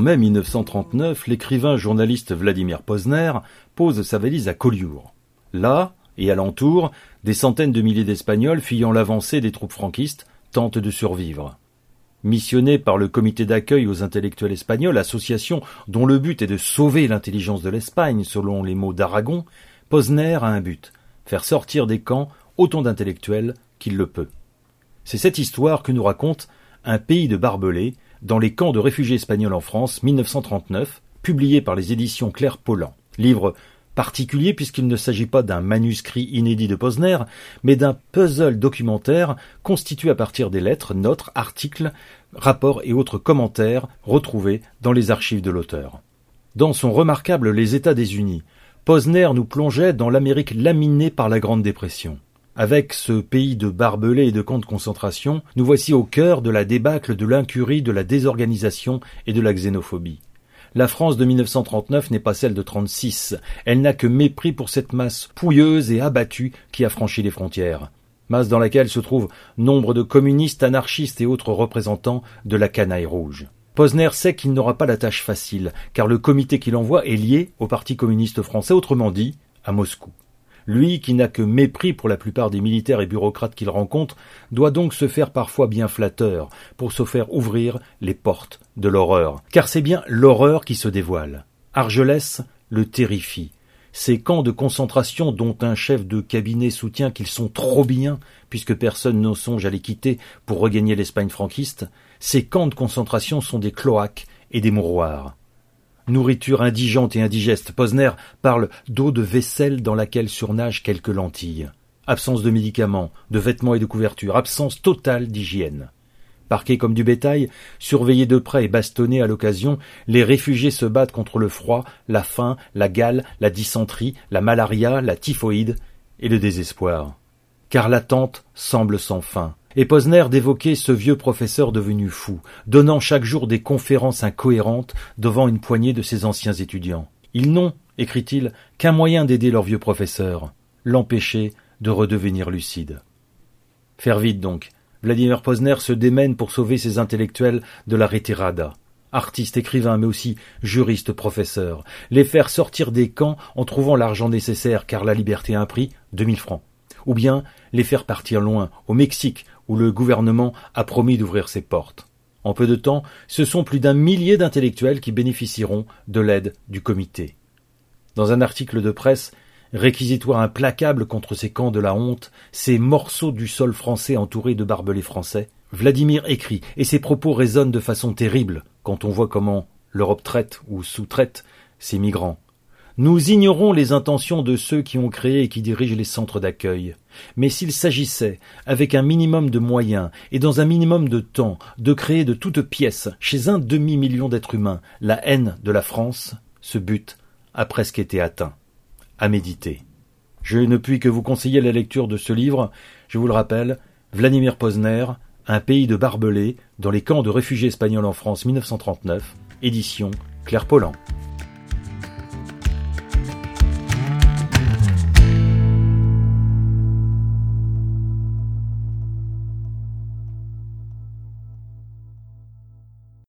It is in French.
mai 1939, l'écrivain journaliste Vladimir Posner pose sa valise à Collioure. Là, et alentour, des centaines de milliers d'Espagnols fuyant l'avancée des troupes franquistes tentent de survivre. Missionné par le comité d'accueil aux intellectuels espagnols, association dont le but est de sauver l'intelligence de l'Espagne, selon les mots d'Aragon, Posner a un but, faire sortir des camps autant d'intellectuels qu'il le peut. C'est cette histoire que nous raconte Un pays de barbelés dans les camps de réfugiés espagnols en France 1939, publié par les éditions Claire Pollan. Livre particulier puisqu'il ne s'agit pas d'un manuscrit inédit de Posner, mais d'un puzzle documentaire constitué à partir des lettres, notes, articles, rapports et autres commentaires retrouvés dans les archives de l'auteur. Dans son remarquable Les États des Unis, Posner nous plongeait dans l'Amérique laminée par la Grande Dépression. Avec ce pays de barbelés et de camps de concentration, nous voici au cœur de la débâcle de l'incurie, de la désorganisation et de la xénophobie. La France de 1939 n'est pas celle de 36. Elle n'a que mépris pour cette masse pouilleuse et abattue qui a franchi les frontières. Masse dans laquelle se trouvent nombre de communistes, anarchistes et autres représentants de la canaille rouge. Posner sait qu'il n'aura pas la tâche facile, car le comité qu'il envoie est lié au Parti communiste français, autrement dit, à Moscou. Lui, qui n'a que mépris pour la plupart des militaires et bureaucrates qu'il rencontre, doit donc se faire parfois bien flatteur pour se faire ouvrir les portes de l'horreur. Car c'est bien l'horreur qui se dévoile. Argelès le terrifie. Ces camps de concentration dont un chef de cabinet soutient qu'ils sont trop bien, puisque personne ne songe à les quitter pour regagner l'Espagne franquiste, ces camps de concentration sont des cloaques et des mouroirs. Nourriture indigente et indigeste, Posner parle d'eau de vaisselle dans laquelle surnagent quelques lentilles. Absence de médicaments, de vêtements et de couvertures, absence totale d'hygiène. Parqués comme du bétail, surveillés de près et bastonnés à l'occasion, les réfugiés se battent contre le froid, la faim, la gale, la dysenterie, la malaria, la typhoïde et le désespoir. Car l'attente semble sans fin et Posner d'évoquer ce vieux professeur devenu fou, donnant chaque jour des conférences incohérentes devant une poignée de ses anciens étudiants. Ils n'ont, écrit-il, qu'un moyen d'aider leur vieux professeur, l'empêcher de redevenir lucide. Faire vite donc. Vladimir Posner se démène pour sauver ses intellectuels de la retirada. Artiste, écrivain, mais aussi juriste, professeur. Les faire sortir des camps en trouvant l'argent nécessaire car la liberté a un prix, deux mille francs. Ou bien les faire partir loin, au Mexique, où le gouvernement a promis d'ouvrir ses portes. En peu de temps, ce sont plus d'un millier d'intellectuels qui bénéficieront de l'aide du comité. Dans un article de presse, réquisitoire implacable contre ces camps de la honte, ces morceaux du sol français entourés de barbelés français, Vladimir écrit, et ses propos résonnent de façon terrible quand on voit comment l'Europe traite ou sous-traite ces migrants. Nous ignorons les intentions de ceux qui ont créé et qui dirigent les centres d'accueil. Mais s'il s'agissait, avec un minimum de moyens et dans un minimum de temps, de créer de toutes pièces, chez un demi-million d'êtres humains, la haine de la France, ce but a presque été atteint. À méditer. Je ne puis que vous conseiller la lecture de ce livre, je vous le rappelle, Vladimir Posner, Un pays de barbelés, dans les camps de réfugiés espagnols en France 1939, édition Claire Pollan.